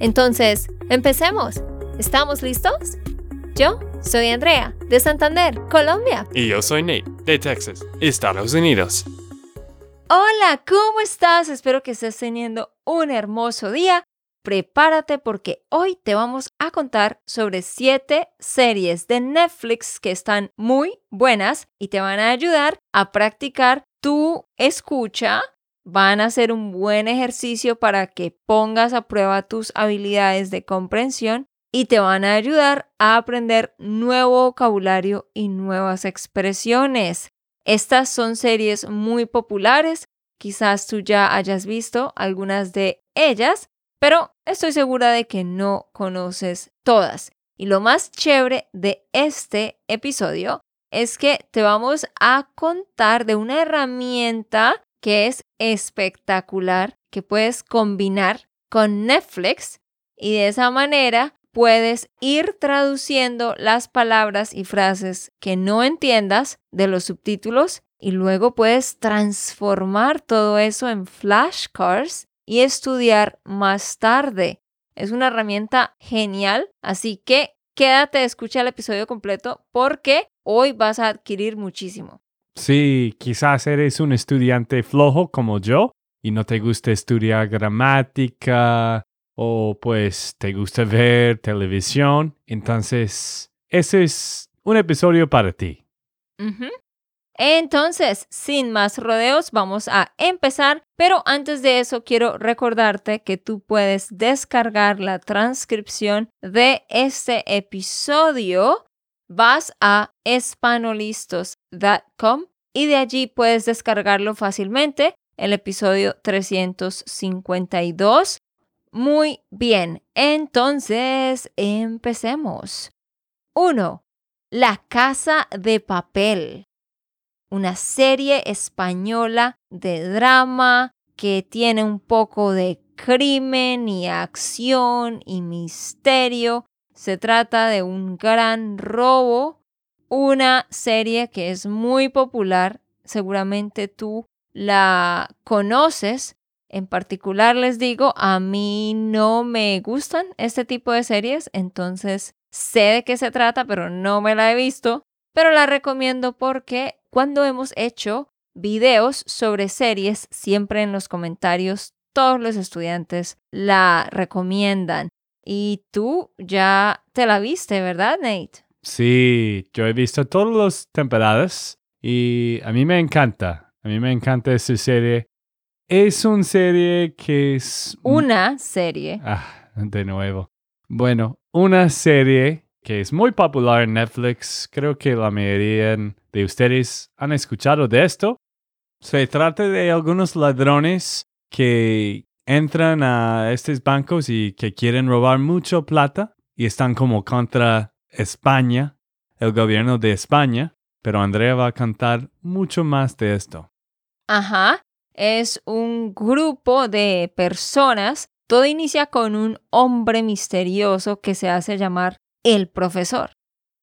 Entonces, empecemos. ¿Estamos listos? Yo soy Andrea, de Santander, Colombia. Y yo soy Nate, de Texas, Estados Unidos. Hola, ¿cómo estás? Espero que estés teniendo un hermoso día prepárate porque hoy te vamos a contar sobre siete series de Netflix que están muy buenas y te van a ayudar a practicar tu escucha. Van a ser un buen ejercicio para que pongas a prueba tus habilidades de comprensión y te van a ayudar a aprender nuevo vocabulario y nuevas expresiones. Estas son series muy populares, quizás tú ya hayas visto algunas de ellas pero estoy segura de que no conoces todas. Y lo más chévere de este episodio es que te vamos a contar de una herramienta que es espectacular, que puedes combinar con Netflix y de esa manera puedes ir traduciendo las palabras y frases que no entiendas de los subtítulos y luego puedes transformar todo eso en flashcards y estudiar más tarde. Es una herramienta genial, así que quédate, escucha el episodio completo porque hoy vas a adquirir muchísimo. Sí, quizás eres un estudiante flojo como yo y no te gusta estudiar gramática o pues te gusta ver televisión, entonces ese es un episodio para ti. Entonces, sin más rodeos, vamos a empezar, pero antes de eso quiero recordarte que tú puedes descargar la transcripción de este episodio. Vas a espanolistos.com y de allí puedes descargarlo fácilmente, el episodio 352. Muy bien, entonces empecemos. 1. La casa de papel una serie española de drama que tiene un poco de crimen y acción y misterio. Se trata de un gran robo, una serie que es muy popular, seguramente tú la conoces. En particular les digo, a mí no me gustan este tipo de series, entonces sé de qué se trata, pero no me la he visto, pero la recomiendo porque cuando hemos hecho videos sobre series, siempre en los comentarios todos los estudiantes la recomiendan. Y tú ya te la viste, ¿verdad, Nate? Sí, yo he visto todas las temporadas y a mí me encanta. A mí me encanta esa serie. Es una serie que es... Una serie. Ah, de nuevo. Bueno, una serie que es muy popular en Netflix. Creo que la mayoría de ustedes han escuchado de esto. Se trata de algunos ladrones que entran a estos bancos y que quieren robar mucho plata y están como contra España, el gobierno de España. Pero Andrea va a contar mucho más de esto. Ajá, es un grupo de personas. Todo inicia con un hombre misterioso que se hace llamar el profesor.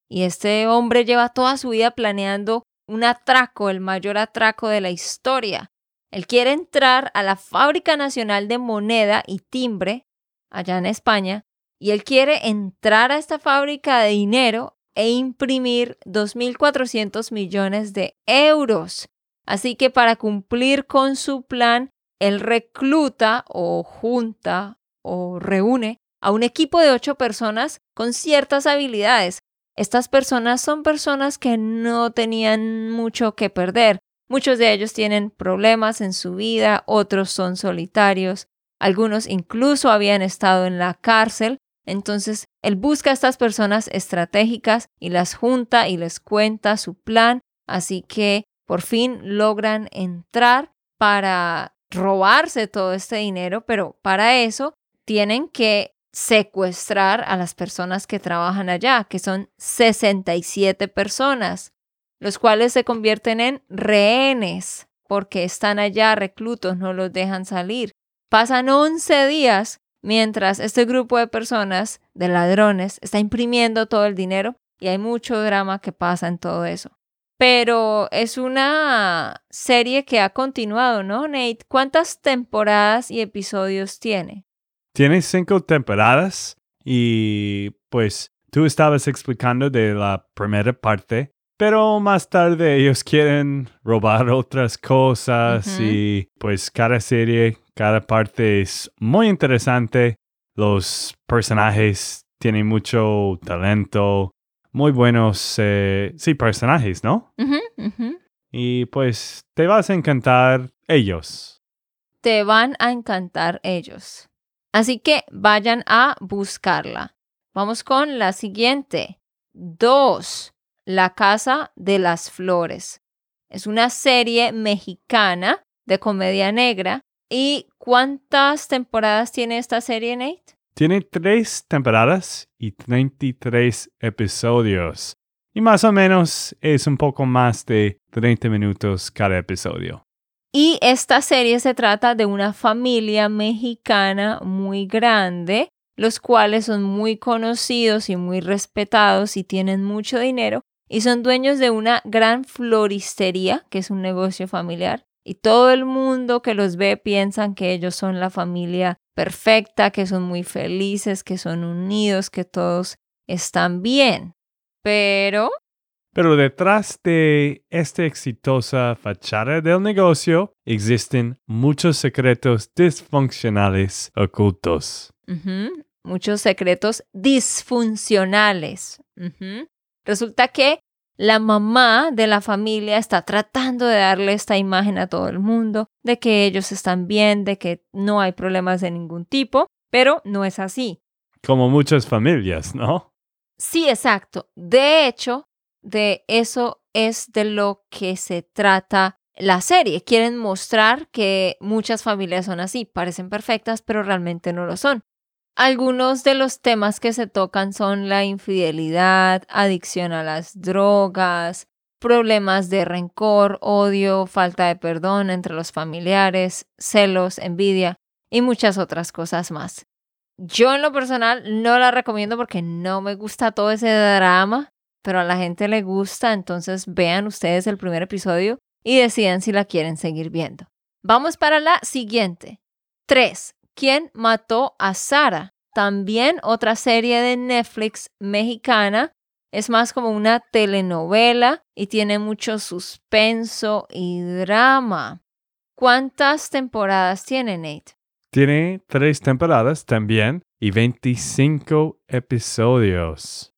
Y este hombre lleva toda su vida planeando un atraco, el mayor atraco de la historia. Él quiere entrar a la Fábrica Nacional de Moneda y Timbre, allá en España, y él quiere entrar a esta fábrica de dinero e imprimir 2.400 millones de euros. Así que para cumplir con su plan, él recluta o junta o reúne a un equipo de ocho personas con ciertas habilidades. Estas personas son personas que no tenían mucho que perder. Muchos de ellos tienen problemas en su vida, otros son solitarios, algunos incluso habían estado en la cárcel. Entonces, él busca a estas personas estratégicas y las junta y les cuenta su plan, así que por fin logran entrar para robarse todo este dinero, pero para eso tienen que secuestrar a las personas que trabajan allá, que son 67 personas, los cuales se convierten en rehenes porque están allá reclutos, no los dejan salir. Pasan 11 días mientras este grupo de personas, de ladrones, está imprimiendo todo el dinero y hay mucho drama que pasa en todo eso. Pero es una serie que ha continuado, ¿no, Nate? ¿Cuántas temporadas y episodios tiene? Tiene cinco temporadas y pues tú estabas explicando de la primera parte, pero más tarde ellos quieren robar otras cosas y pues cada serie, cada parte es muy interesante. Los personajes tienen mucho talento, muy buenos, eh, sí, personajes, ¿no? Y pues te vas a encantar ellos. Te van a encantar ellos. Así que vayan a buscarla. Vamos con la siguiente. Dos. La Casa de las Flores. Es una serie mexicana de comedia negra. ¿Y cuántas temporadas tiene esta serie, Nate? Tiene tres temporadas y 33 episodios. Y más o menos es un poco más de 30 minutos cada episodio. Y esta serie se trata de una familia mexicana muy grande, los cuales son muy conocidos y muy respetados y tienen mucho dinero y son dueños de una gran floristería, que es un negocio familiar. Y todo el mundo que los ve piensan que ellos son la familia perfecta, que son muy felices, que son unidos, que todos están bien. Pero Pero detrás de esta exitosa fachada del negocio existen muchos secretos disfuncionales ocultos. Muchos secretos disfuncionales. Resulta que la mamá de la familia está tratando de darle esta imagen a todo el mundo de que ellos están bien, de que no hay problemas de ningún tipo, pero no es así. Como muchas familias, ¿no? Sí, exacto. De hecho, de eso es de lo que se trata la serie. Quieren mostrar que muchas familias son así, parecen perfectas, pero realmente no lo son. Algunos de los temas que se tocan son la infidelidad, adicción a las drogas, problemas de rencor, odio, falta de perdón entre los familiares, celos, envidia y muchas otras cosas más. Yo en lo personal no la recomiendo porque no me gusta todo ese drama, pero a la gente le gusta, entonces vean ustedes el primer episodio y decidan si la quieren seguir viendo. Vamos para la siguiente. 3. ¿Quién mató a Sara? También otra serie de Netflix mexicana. Es más como una telenovela y tiene mucho suspenso y drama. ¿Cuántas temporadas tiene Nate? Tiene tres temporadas también y 25 episodios.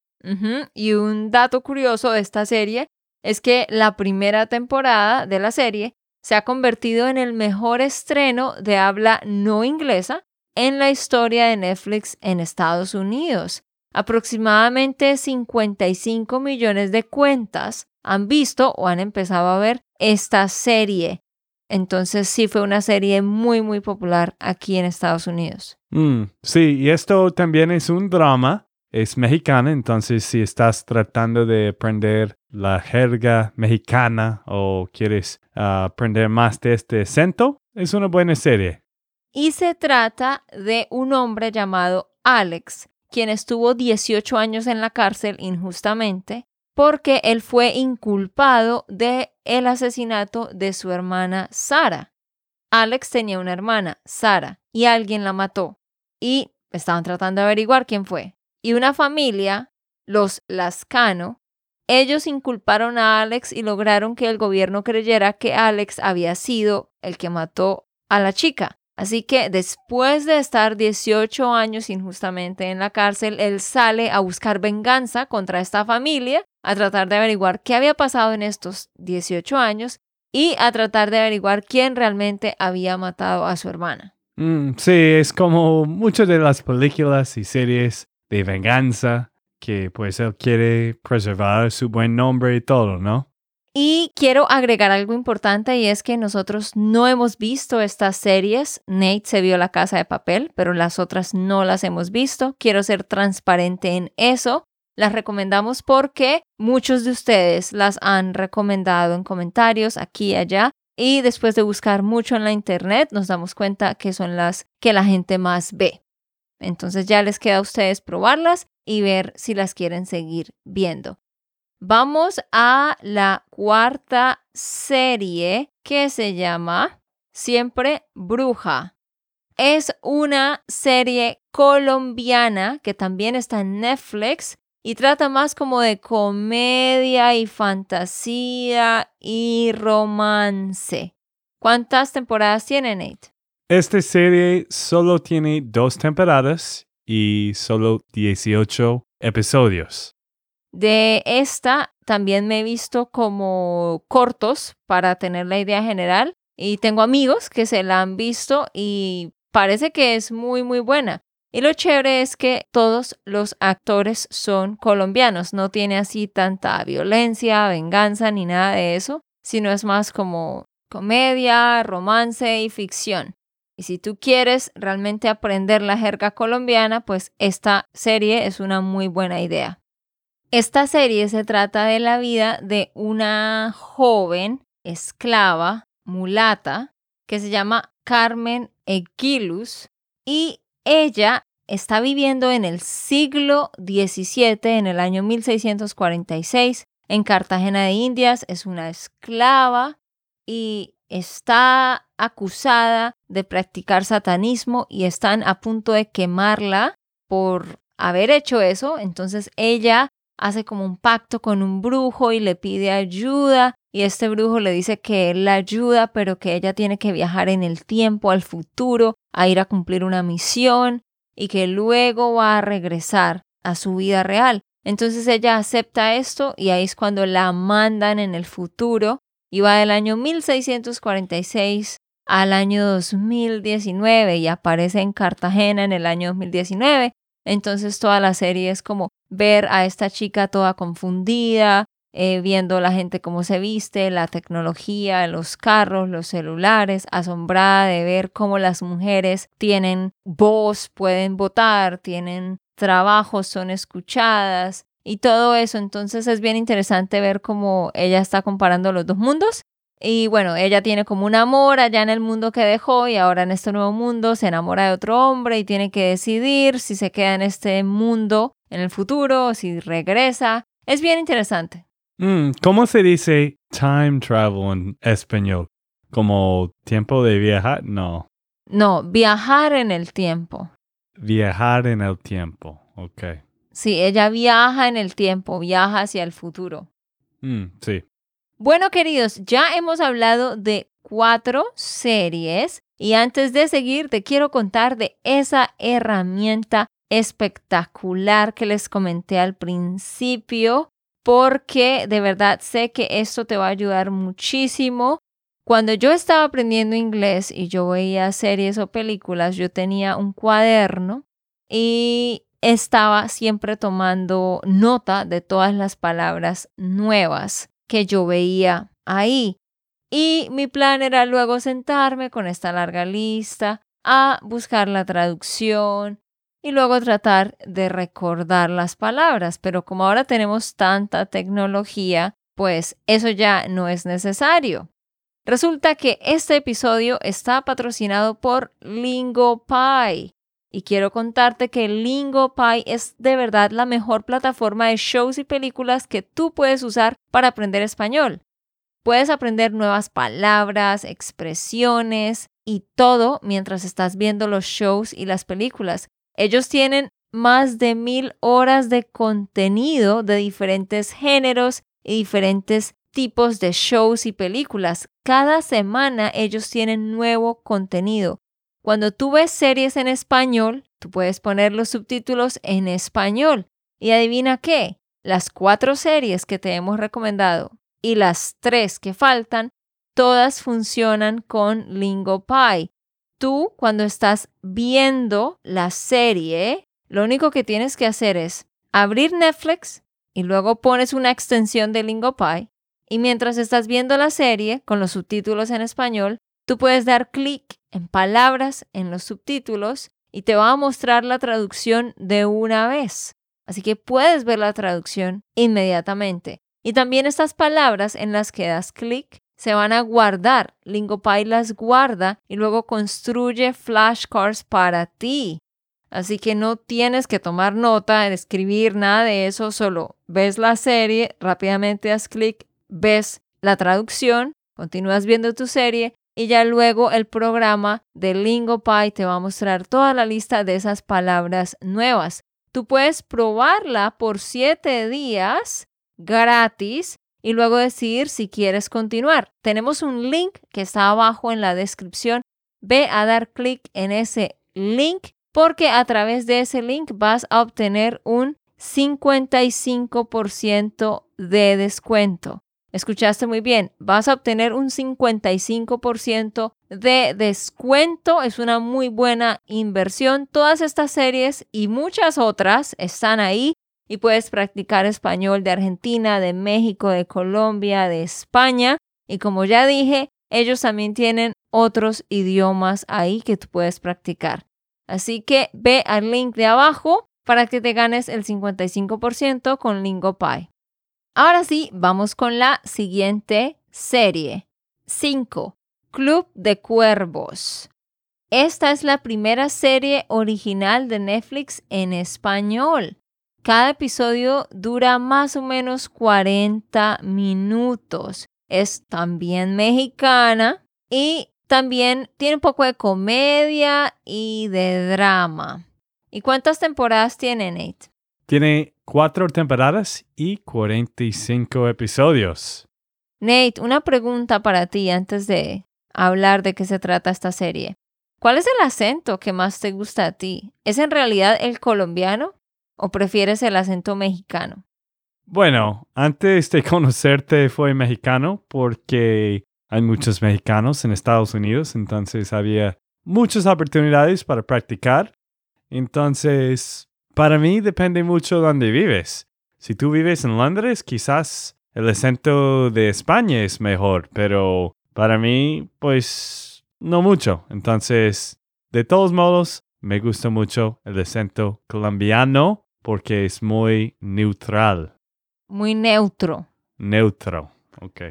Y un dato curioso de esta serie es que la primera temporada de la serie se ha convertido en el mejor estreno de habla no inglesa en la historia de Netflix en Estados Unidos. Aproximadamente 55 millones de cuentas han visto o han empezado a ver esta serie. Entonces sí fue una serie muy muy popular aquí en Estados Unidos. Mm, sí, y esto también es un drama. Es mexicana, entonces si estás tratando de aprender la jerga mexicana o quieres ah, aprender más de este acento, es una buena serie. Y se trata de un hombre llamado Alex, quien estuvo 18 años en la cárcel injustamente porque él fue inculpado de el asesinato de su hermana Sara. Alex tenía una hermana, Sara, y alguien la mató. Y estaban tratando de averiguar quién fue. Y una familia, los Lascano, ellos inculparon a Alex y lograron que el gobierno creyera que Alex había sido el que mató a la chica. Así que después de estar 18 años injustamente en la cárcel, él sale a buscar venganza contra esta familia, a tratar de averiguar qué había pasado en estos 18 años y a tratar de averiguar quién realmente había matado a su hermana. Mm, sí, es como muchas de las películas y series de venganza que pues él quiere preservar su buen nombre y todo, ¿no? Y quiero agregar algo importante y es que nosotros no hemos visto estas series. Nate se vio La Casa de Papel, pero las otras no las hemos visto. Quiero ser transparente en eso. Las recomendamos porque muchos de ustedes las han recomendado en comentarios aquí y allá. Y después de buscar mucho en la internet, nos damos cuenta que son las que la gente más ve. Entonces ya les queda a ustedes probarlas y ver si las quieren seguir viendo. Vamos a la cuarta serie que se llama Siempre Bruja. Es una serie colombiana que también está en Netflix y trata más como de comedia y fantasía y romance. ¿Cuántas temporadas tiene Nate? Esta serie solo tiene dos temporadas y solo 18 episodios. De esta también me he visto como cortos para tener la idea general y tengo amigos que se la han visto y parece que es muy muy buena. Y lo chévere es que todos los actores son colombianos, no tiene así tanta violencia, venganza ni nada de eso, sino es más como comedia, romance y ficción. Y si tú quieres realmente aprender la jerga colombiana, pues esta serie es una muy buena idea. Esta serie se trata de la vida de una joven esclava mulata que se llama Carmen Equilus y ella está viviendo en el siglo XVII, en el año 1646, en Cartagena de Indias, es una esclava y está acusada de practicar satanismo y están a punto de quemarla por haber hecho eso. Entonces ella hace como un pacto con un brujo y le pide ayuda y este brujo le dice que él la ayuda, pero que ella tiene que viajar en el tiempo, al futuro, a ir a cumplir una misión y que luego va a regresar a su vida real. Entonces ella acepta esto y ahí es cuando la mandan en el futuro y va del año 1646 al año 2019 y aparece en Cartagena en el año 2019. Entonces toda la serie es como ver a esta chica toda confundida, eh, viendo la gente cómo se viste, la tecnología, los carros, los celulares, asombrada de ver cómo las mujeres tienen voz, pueden votar, tienen trabajo, son escuchadas y todo eso. Entonces es bien interesante ver cómo ella está comparando los dos mundos. Y bueno, ella tiene como un amor allá en el mundo que dejó y ahora en este nuevo mundo se enamora de otro hombre y tiene que decidir si se queda en este mundo en el futuro o si regresa. Es bien interesante. Mm, ¿Cómo se dice time travel en español? ¿Como tiempo de viajar? No. No, viajar en el tiempo. Viajar en el tiempo. Ok. Sí, ella viaja en el tiempo, viaja hacia el futuro. Mm, sí. Bueno, queridos, ya hemos hablado de cuatro series y antes de seguir te quiero contar de esa herramienta espectacular que les comenté al principio porque de verdad sé que esto te va a ayudar muchísimo. Cuando yo estaba aprendiendo inglés y yo veía series o películas, yo tenía un cuaderno y estaba siempre tomando nota de todas las palabras nuevas que yo veía ahí. Y mi plan era luego sentarme con esta larga lista a buscar la traducción, y luego tratar de recordar las palabras. Pero como ahora tenemos tanta tecnología, pues eso ya no es necesario. Resulta que este episodio está patrocinado por LingoPie. Y quiero contarte que LingoPie es de verdad la mejor plataforma de shows y películas que tú puedes usar para aprender español. Puedes aprender nuevas palabras, expresiones y todo mientras estás viendo los shows y las películas. Ellos tienen más de mil horas de contenido de diferentes géneros y diferentes tipos de shows y películas. Cada semana ellos tienen nuevo contenido. Cuando tú ves series en español, tú puedes poner los subtítulos en español. Y adivina qué, las cuatro series que te hemos recomendado y las tres que faltan, todas funcionan con LingoPie tú cuando estás viendo la serie, lo único que tienes que hacer es abrir Netflix y luego pones una extensión de LingoPie Y mientras estás viendo la serie con los subtítulos en español, tú puedes dar clic en palabras en los subtítulos y te va a mostrar la traducción de una vez. Así que puedes ver la traducción inmediatamente. Y también estas palabras en las que das clic se van a guardar. Lingopay las guarda y luego construye flashcards para ti. Así que no tienes que tomar nota, escribir nada de eso, solo ves la serie, rápidamente das clic, ves la traducción, continúas viendo tu serie y ya luego el programa de LingoPy te va a mostrar toda la lista de esas palabras nuevas. Tú puedes probarla por siete días gratis y luego decidir si quieres continuar. Tenemos un link que está abajo en la descripción. Ve a dar clic en ese link porque a través de ese link vas a obtener un 55% de descuento. Escuchaste muy bien, vas a obtener un 55% de descuento. Es una muy buena inversión. Todas estas series y muchas otras están ahí y puedes practicar español de Argentina, de México, de Colombia, de España. Y como ya dije, ellos también tienen otros idiomas ahí que tú puedes practicar. Así que ve al link de abajo para que te ganes el 55% con LingoPie. Ahora sí, vamos con la siguiente serie. 5. Club de Cuervos. Esta es la primera serie original de Netflix en español. Cada episodio dura más o menos 40 minutos. Es también mexicana y también tiene un poco de comedia y de drama. ¿Y cuántas temporadas tiene, Nate? Tiene cuatro temporadas y 45 episodios. Nate, una pregunta para ti antes de hablar de qué se trata esta serie. ¿Cuál es el acento que más te gusta a ti? ¿Es en realidad el colombiano o prefieres el acento mexicano? Bueno, antes de conocerte fue mexicano porque hay muchos mexicanos en Estados Unidos, entonces había muchas oportunidades para practicar. Entonces, para mí depende mucho de dónde vives. Si tú vives en Londres, quizás el acento de España es mejor, pero para mí, pues, no mucho. Entonces, de todos modos, me gusta mucho el acento colombiano porque es muy neutral. Muy neutro. Neutro, ok.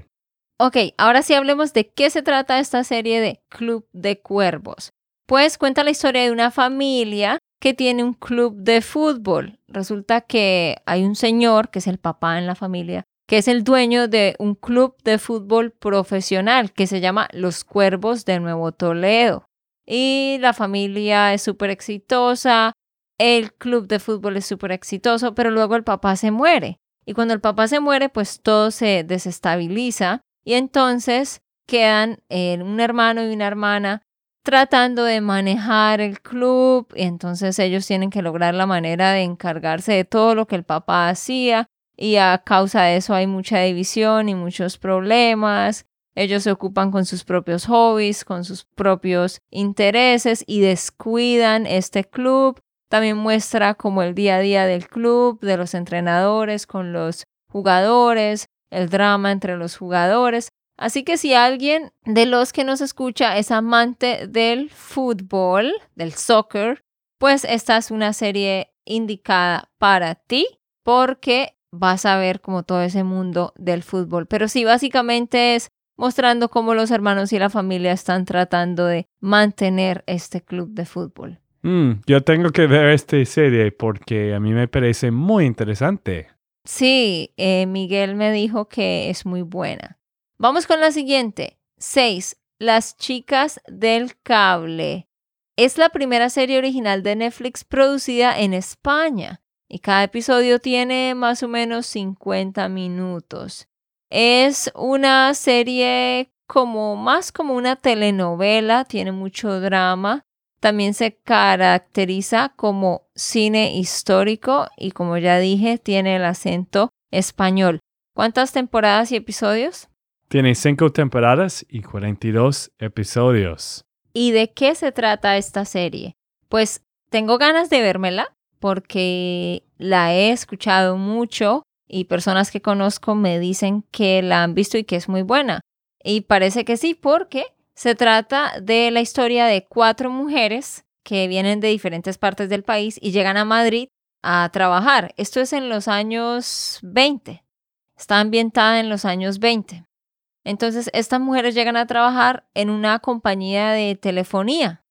Ok, ahora sí hablemos de qué se trata esta serie de Club de Cuervos. Pues cuenta la historia de una familia que tiene un club de fútbol. Resulta que hay un señor, que es el papá en la familia, que es el dueño de un club de fútbol profesional que se llama Los Cuervos de Nuevo Toledo. Y la familia es súper exitosa, el club de fútbol es súper exitoso, pero luego el papá se muere. Y cuando el papá se muere, pues todo se desestabiliza y entonces quedan eh, un hermano y una hermana tratando de manejar el club y entonces ellos tienen que lograr la manera de encargarse de todo lo que el papá hacía y a causa de eso hay mucha división y muchos problemas. Ellos se ocupan con sus propios hobbies, con sus propios intereses y descuidan este club. También muestra como el día a día del club, de los entrenadores con los jugadores, el drama entre los jugadores. Así que si alguien de los que nos escucha es amante del fútbol, del soccer, pues esta es una serie indicada para ti porque vas a ver como todo ese mundo del fútbol. Pero sí, básicamente es mostrando cómo los hermanos y la familia están tratando de mantener este club de fútbol. Mm, yo tengo que ver esta serie porque a mí me parece muy interesante. Sí, eh, Miguel me dijo que es muy buena. Vamos con la siguiente. 6. Las chicas del cable. Es la primera serie original de Netflix producida en España y cada episodio tiene más o menos 50 minutos. Es una serie como más como una telenovela, tiene mucho drama también se caracteriza como cine histórico y como ya dije, tiene el acento español. ¿Cuántas temporadas y episodios? Tiene cinco temporadas y 42 episodios. ¿Y de qué se trata esta serie? Pues tengo ganas de vérmela porque la he escuchado mucho y personas que conozco me dicen que la han visto y que es muy buena. Y parece que sí, porque se trata de la historia de cuatro mujeres que vienen de diferentes partes del país y llegan a Madrid a trabajar. Esto es en los años 20. Está ambientada en los años 20. Entonces, estas mujeres llegan a trabajar en una compañía de telefonía.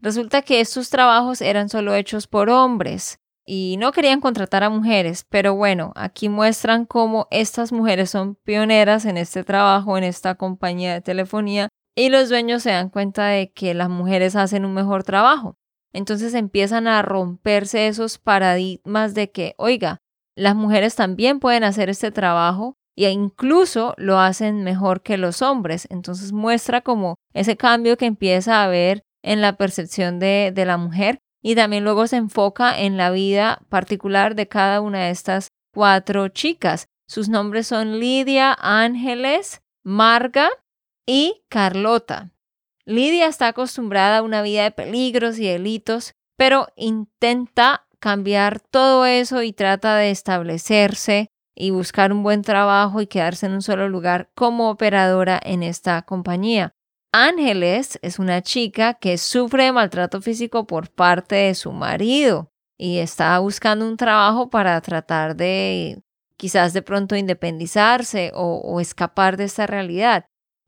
Resulta que estos trabajos eran solo hechos por hombres y no querían contratar a mujeres, pero bueno, aquí muestran cómo estas mujeres son pioneras en este trabajo, en esta compañía de telefonía, y los dueños se dan cuenta de que las mujeres hacen un mejor trabajo. Entonces empiezan a romperse esos paradigmas de que, oiga, las mujeres también pueden hacer este trabajo e incluso lo hacen mejor que los hombres. Entonces muestra como ese cambio que empieza a haber en la percepción de, de la mujer y también luego se enfoca en la vida particular de cada una de estas cuatro chicas. Sus nombres son Lidia, Ángeles, Marga y Carlota. Lidia está acostumbrada a una vida de peligros y delitos, pero intenta cambiar todo eso y trata de establecerse y buscar un buen trabajo y quedarse en un solo lugar como operadora en esta compañía. Ángeles es una chica que sufre de maltrato físico por parte de su marido y está buscando un trabajo para tratar de quizás de pronto independizarse o, o escapar de esta realidad.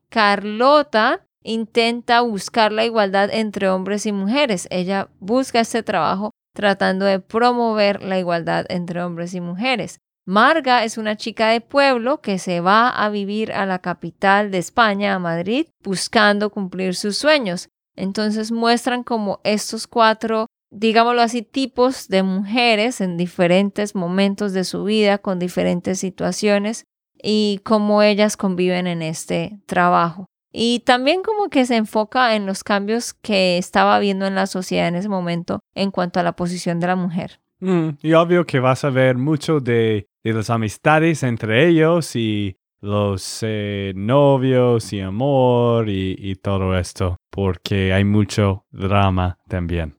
Carlota intenta buscar la igualdad entre hombres y mujeres. Ella busca este trabajo tratando de promover la igualdad entre hombres y mujeres. Marga es una chica de pueblo que se va a vivir a la capital de España, a Madrid, buscando cumplir sus sueños. Entonces muestran como estos cuatro, digámoslo así, tipos de mujeres en diferentes momentos de su vida, con diferentes situaciones y cómo ellas conviven en este trabajo. Y también como que se enfoca en los cambios que estaba viendo en la sociedad en ese momento en cuanto a la posición de la mujer. Mm, y obvio que vas a ver mucho de y las amistades entre ellos y los eh, novios y amor y, todo esto, porque hay mucho drama también.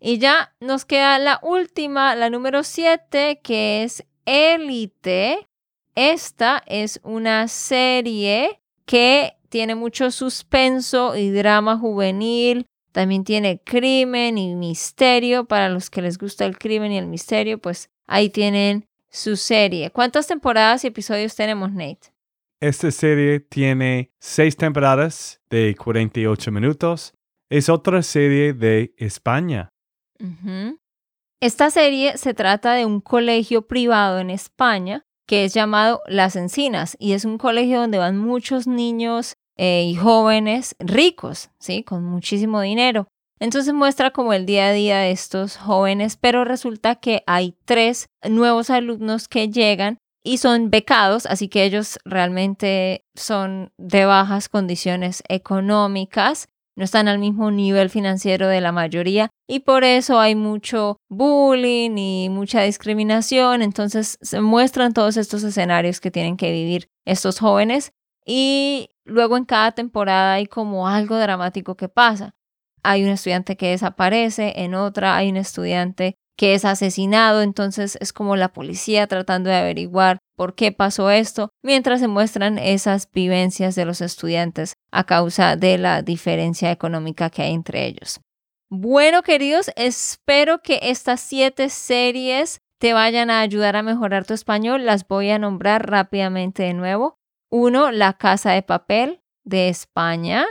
Y ya nos queda la última, la número 7, que es Élite. Esta es una serie que tiene mucho suspenso y drama juvenil. También tiene crimen y misterio. Para los que les gusta el crimen y el misterio, pues ahí tienen su serie. ¿Cuántas temporadas y episodios tenemos, Nate? Esta serie tiene seis temporadas de 48 minutos. Es otra serie de España. Esta serie se trata de un colegio privado en España que es llamado Las Encinas y es un colegio donde van muchos niños eh, y jóvenes ricos, ¿sí? Con muchísimo dinero. Entonces muestra como el día a día de estos jóvenes, pero resulta que hay tres nuevos alumnos que llegan y son becados, así que ellos realmente son de bajas condiciones económicas, no están al mismo nivel financiero de la mayoría y por eso hay mucho bullying y mucha discriminación, entonces se muestran todos estos escenarios que tienen que vivir estos jóvenes y luego en cada temporada hay como algo dramático que pasa hay un estudiante que desaparece, en otra hay un estudiante que es asesinado, entonces es como la policía tratando de averiguar por qué pasó esto, mientras se muestran esas vivencias de los estudiantes a causa de la diferencia económica que hay entre ellos. Bueno, queridos, espero que estas siete series te vayan a ayudar a mejorar tu español. Las voy a nombrar rápidamente de nuevo. Uno, La Casa de Papel de España.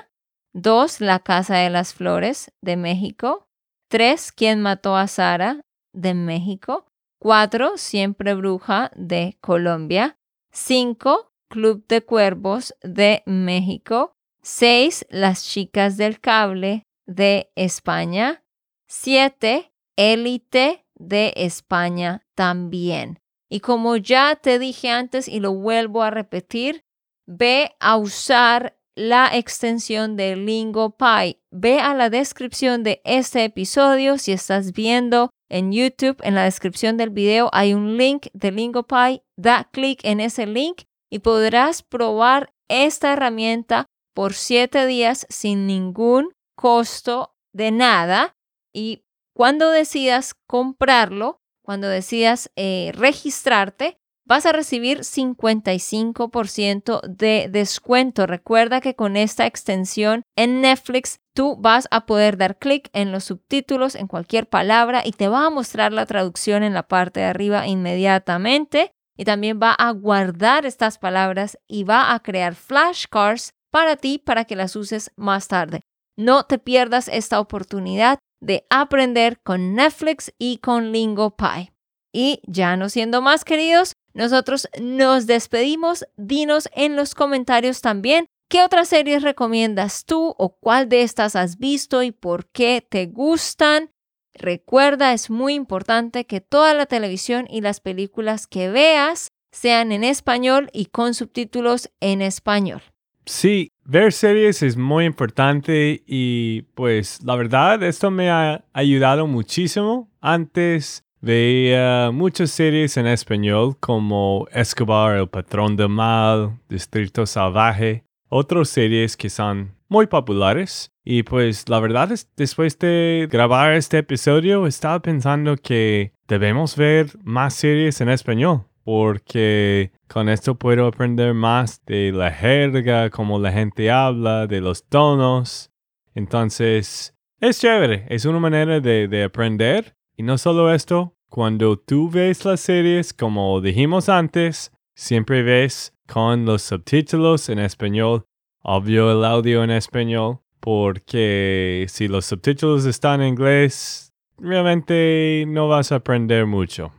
2. La Casa de las Flores de México. 3. ¿Quién mató a Sara de México. 4. Siempre Bruja de Colombia. 5. Club de Cuervos de México. 6. Las Chicas del Cable de España. 7. Élite de España también. Y como ya te dije antes y lo vuelvo a repetir, ve a usar la extensión de LingoPy. Ve a la descripción de este episodio si estás viendo en YouTube. En la descripción del video hay un link de LingoPy. Da clic en ese link y podrás probar esta herramienta por siete días sin ningún costo de nada. Y cuando decidas comprarlo, cuando decidas eh, registrarte, vas a recibir 55% de descuento. Recuerda que con esta extensión en Netflix tú vas a poder dar clic en los subtítulos en cualquier palabra y te va a mostrar la traducción en la parte de arriba inmediatamente. Y también va a guardar estas palabras y va a crear flashcards para ti para que las uses más tarde. No te pierdas esta oportunidad de aprender con Netflix y con LingoPie. Y ya no siendo más queridos, nosotros nos despedimos. Dinos en los comentarios también qué otras series recomiendas tú o cuál de estas has visto y por qué te gustan. Recuerda, es muy importante que toda la televisión y las películas que veas sean en español y con subtítulos en español. Sí, ver series es muy importante y pues la verdad esto me ha ayudado muchísimo. Antes veía muchas series en español como Escobar, El Patrón del Mal, Distrito Salvaje, otras series que son muy populares. Y pues la verdad es, después de grabar este episodio estaba pensando que debemos ver más series en español porque con esto puedo aprender más de la jerga, cómo la gente habla, de los tonos. Entonces, es chévere, es una manera de, aprender. Y no solo esto, cuando tú ves las series, como dijimos antes, siempre ves con los subtítulos en español, obvio el audio en español, porque si los subtítulos están en inglés, realmente no vas a aprender mucho.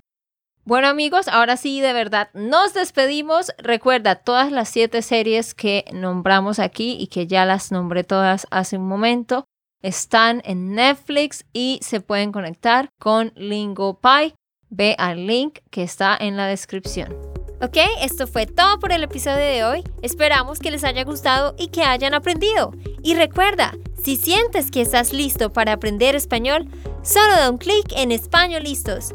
Bueno amigos, ahora sí de verdad nos despedimos. Recuerda todas las siete series que nombramos aquí y que ya las nombré todas hace un momento. Están en Netflix y se pueden conectar con LingoPie. Ve al link que está en la descripción. Ok, esto fue todo por el episodio de hoy. Esperamos que les haya gustado y que hayan aprendido. Y recuerda, si sientes que estás listo para aprender español, solo da un clic en Español Listos.